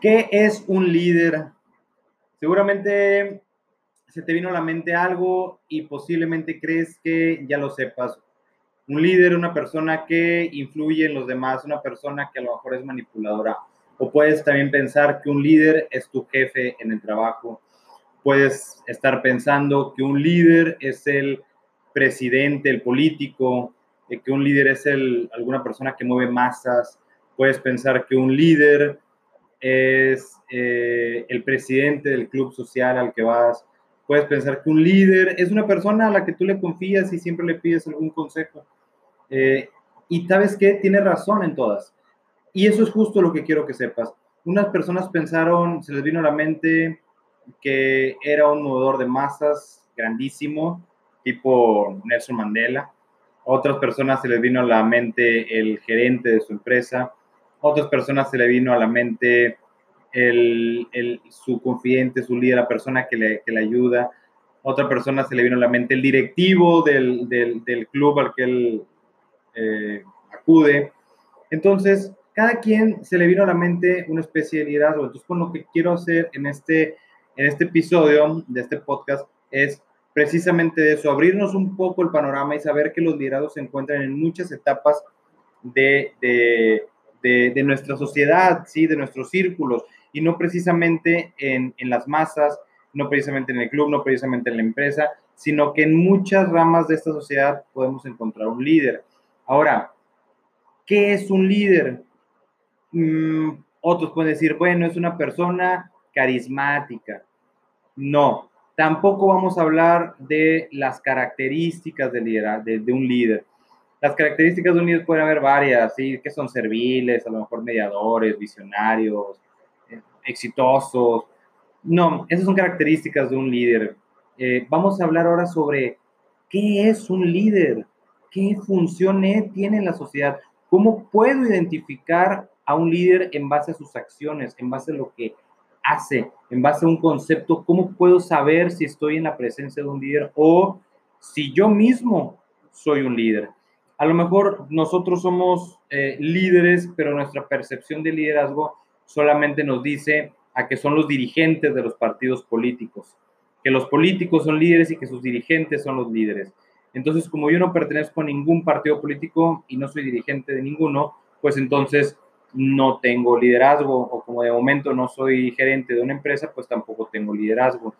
¿Qué es un líder? Seguramente se te vino a la mente algo y posiblemente crees que ya lo sepas. Un líder, una persona que influye en los demás, una persona que a lo mejor es manipuladora. O puedes también pensar que un líder es tu jefe en el trabajo. Puedes estar pensando que un líder es el presidente, el político, eh, que un líder es el, alguna persona que mueve masas. Puedes pensar que un líder es eh, el presidente del club social al que vas. Puedes pensar que un líder es una persona a la que tú le confías y siempre le pides algún consejo. Eh, y sabes que tiene razón en todas. Y eso es justo lo que quiero que sepas. Unas personas pensaron, se les vino a la mente que era un movedor de masas grandísimo, tipo Nelson Mandela. Otras personas se les vino a la mente el gerente de su empresa. Otras personas se le vino a la mente el, el, su confidente, su líder, la persona que le, que le, ayuda. Otra persona se le vino a la mente el directivo del, del, del club al que él eh, acude. Entonces, cada quien se le vino a la mente una especie de liderazgo. Entonces, con lo que quiero hacer en este, en este episodio de este podcast es precisamente eso, abrirnos un poco el panorama y saber que los liderazgos se encuentran en muchas etapas de, de, de, nuestra sociedad, ¿sí? de nuestros círculos, y no precisamente en, en las masas, no precisamente en el club, no precisamente en la empresa, sino que en muchas ramas de esta sociedad podemos encontrar un líder. Ahora, ¿qué es un líder? Mm, otros pueden decir, bueno, es una persona carismática. No, tampoco vamos a hablar de las características de, de, de, un líder. Las características de un líder pueden haber varias, ¿sí? que son serviles, a lo mejor mediadores, visionarios, eh, exitosos. No, esas son características de un líder. Eh, vamos a hablar ahora sobre qué es un líder, qué funciones tiene en la sociedad, cómo puedo identificar a un líder en base a sus acciones, en base a lo que hace, en base a un concepto, cómo puedo saber si estoy en la presencia de un líder o si yo mismo soy un líder. A lo mejor nosotros somos eh, líderes, pero nuestra percepción de liderazgo solamente nos dice a que son los dirigentes de los partidos políticos, que los políticos son líderes y que sus dirigentes son los líderes. Entonces, como yo no pertenezco a ningún partido político y no soy dirigente de ninguno, pues entonces no tengo liderazgo o como de momento no soy gerente de una empresa, pues tampoco tengo liderazgo.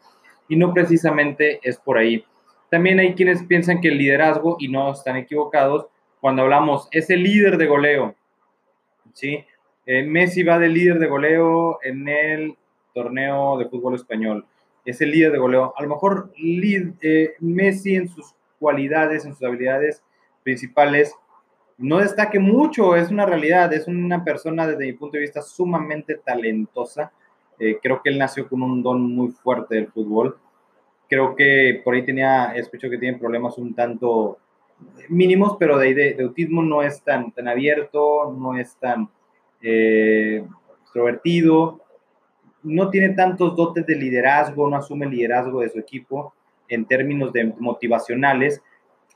Y no precisamente es por ahí. También hay quienes piensan que el liderazgo, y no están equivocados, cuando hablamos, es el líder de goleo. ¿sí? Eh, Messi va de líder de goleo en el torneo de fútbol español. Es el líder de goleo. A lo mejor eh, Messi en sus cualidades, en sus habilidades principales, no destaque mucho, es una realidad, es una persona desde mi punto de vista sumamente talentosa. Eh, creo que él nació con un don muy fuerte del fútbol. Creo que por ahí tenía, escucho que tiene problemas un tanto mínimos, pero de, de, de autismo no es tan, tan abierto, no es tan eh, extrovertido, no tiene tantos dotes de liderazgo, no asume el liderazgo de su equipo en términos de motivacionales,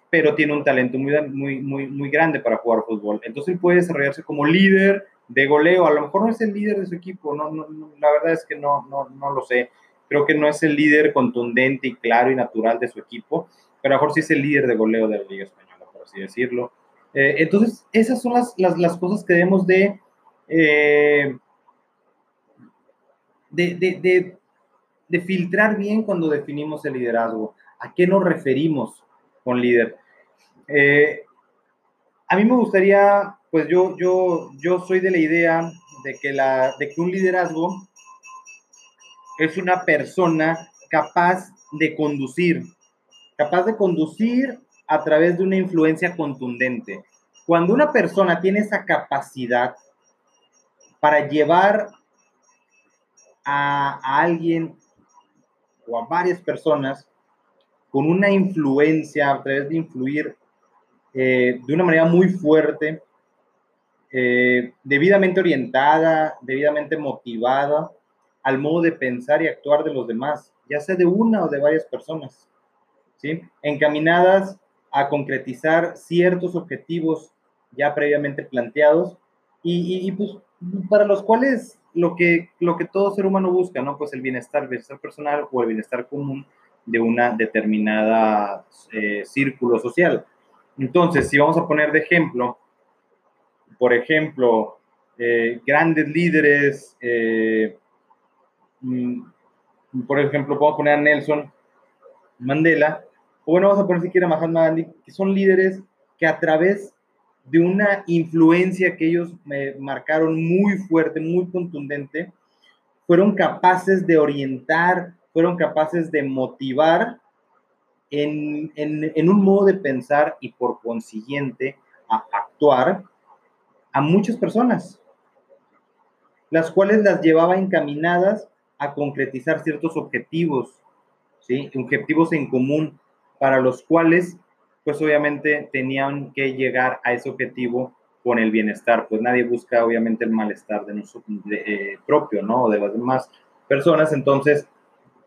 pero tiene un talento muy, muy, muy, muy grande para jugar fútbol. Entonces él puede desarrollarse como líder de goleo. A lo mejor no es el líder de su equipo, no, no, no la verdad es que no, no, no lo sé. Creo que no es el líder contundente y claro y natural de su equipo, pero a lo mejor sí es el líder de goleo de la Liga Española, por así decirlo. Eh, entonces, esas son las, las, las, cosas que debemos de, eh, de, de, de, de filtrar bien cuando definimos el liderazgo. ¿A qué nos referimos con líder? Eh, a mí me gustaría, pues yo, yo, yo soy de la idea de que, la, de que un liderazgo es una persona capaz de conducir, capaz de conducir a través de una influencia contundente. Cuando una persona tiene esa capacidad para llevar a, alguien o a varias personas con una influencia, a través de influir eh, de una manera muy fuerte, eh, debidamente orientada, debidamente motivada al modo de pensar y actuar de los demás, ya sea de una o de varias personas, ¿sí? encaminadas a concretizar ciertos objetivos ya previamente planteados y, y, pues para los cuales lo que, lo que todo ser humano busca, ¿no? Pues el bienestar, el bienestar personal o el bienestar común de una determinada eh, círculo social. Entonces, si vamos a poner de ejemplo, por ejemplo, eh, grandes líderes, eh, por ejemplo, puedo poner a Nelson Mandela, o bueno, vamos a poner siquiera a Mahatma Gandhi, que son líderes que a través de una influencia que ellos me marcaron muy fuerte, muy contundente, fueron capaces de orientar, fueron capaces de motivar en, en, un modo de pensar y por consiguiente a actuar a muchas personas, las cuales las llevaba encaminadas a concretizar ciertos objetivos, ¿sí? objetivos en común para los cuales pues obviamente tenían que llegar a ese objetivo con el bienestar, pues nadie busca obviamente el malestar de nosotros eh, propio, ¿no? De las demás personas, entonces,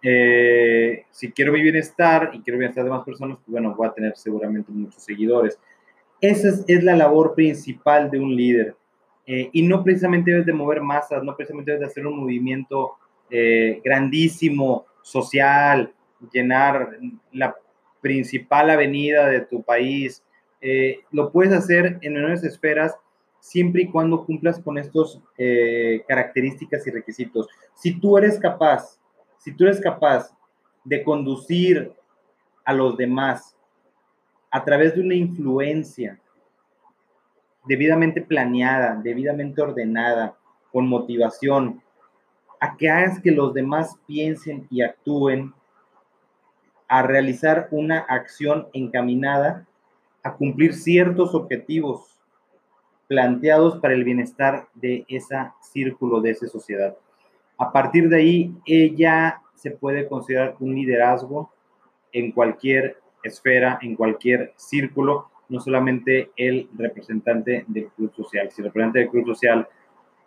eh, si quiero mi bienestar y quiero bienestar de más personas, pues bueno, voy a tener seguramente muchos seguidores. Esa es, la labor principal de un líder. Eh, y no precisamente debes de mover masas, no precisamente debes de hacer un movimiento grandísimo, social, llenar la principal avenida de tu país. Eh, lo puedes hacer en menores esferas siempre y cuando cumplas con estas eh, características y requisitos. Si tú eres capaz, si tú eres capaz de conducir a los demás a través de una influencia debidamente planeada, debidamente ordenada, con motivación, a que hagas que los demás piensen y actúen a realizar una acción encaminada a cumplir ciertos objetivos planteados para el bienestar de ese círculo, de esa sociedad. A partir de ahí, ella se puede considerar un liderazgo en cualquier esfera, en cualquier círculo, no solamente el representante del club social. Si el representante del club social,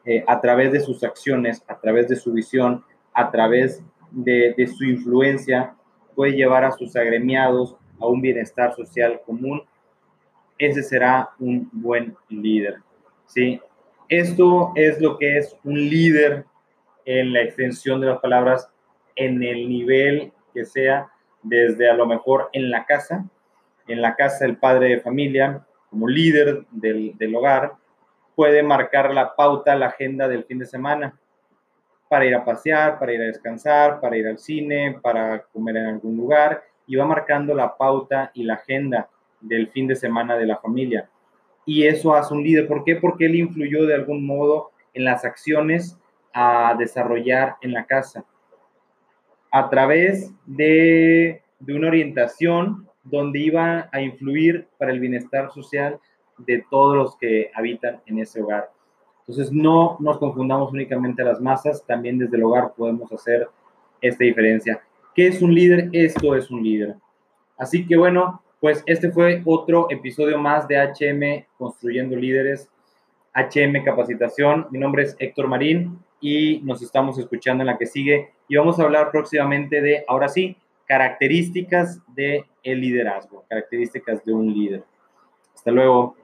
eh, a través de sus acciones, a través de su visión, a través de, su influencia, puede llevar a sus agremiados a un bienestar social común, ese será un buen líder. ¿sí? Esto es lo que es un líder en la extensión de las palabras, en el nivel que sea, desde a lo mejor en la casa, en la casa el padre de familia, como líder del hogar, puede marcar la pauta, la agenda del fin de semana para ir a pasear, para ir a descansar, para ir al cine, para comer en algún lugar y va marcando la pauta y la agenda del fin de semana de la familia. Y eso hace un líder. ¿Por qué? Porque él influyó de algún modo en las acciones a desarrollar en la casa a través de, de una orientación donde iba a influir para el bienestar social de todos los que habitan en ese hogar. Entonces, no nos confundamos únicamente a las masas, también desde el hogar podemos hacer esta diferencia. ¿Qué es un líder? Esto es un líder. Así que bueno, pues este fue otro episodio más de HM Construyendo Líderes, HM Capacitación. Mi nombre es Héctor Marín y nos estamos escuchando en la que sigue y vamos a hablar próximamente de, ahora sí, características del el liderazgo, características de un líder. Hasta luego.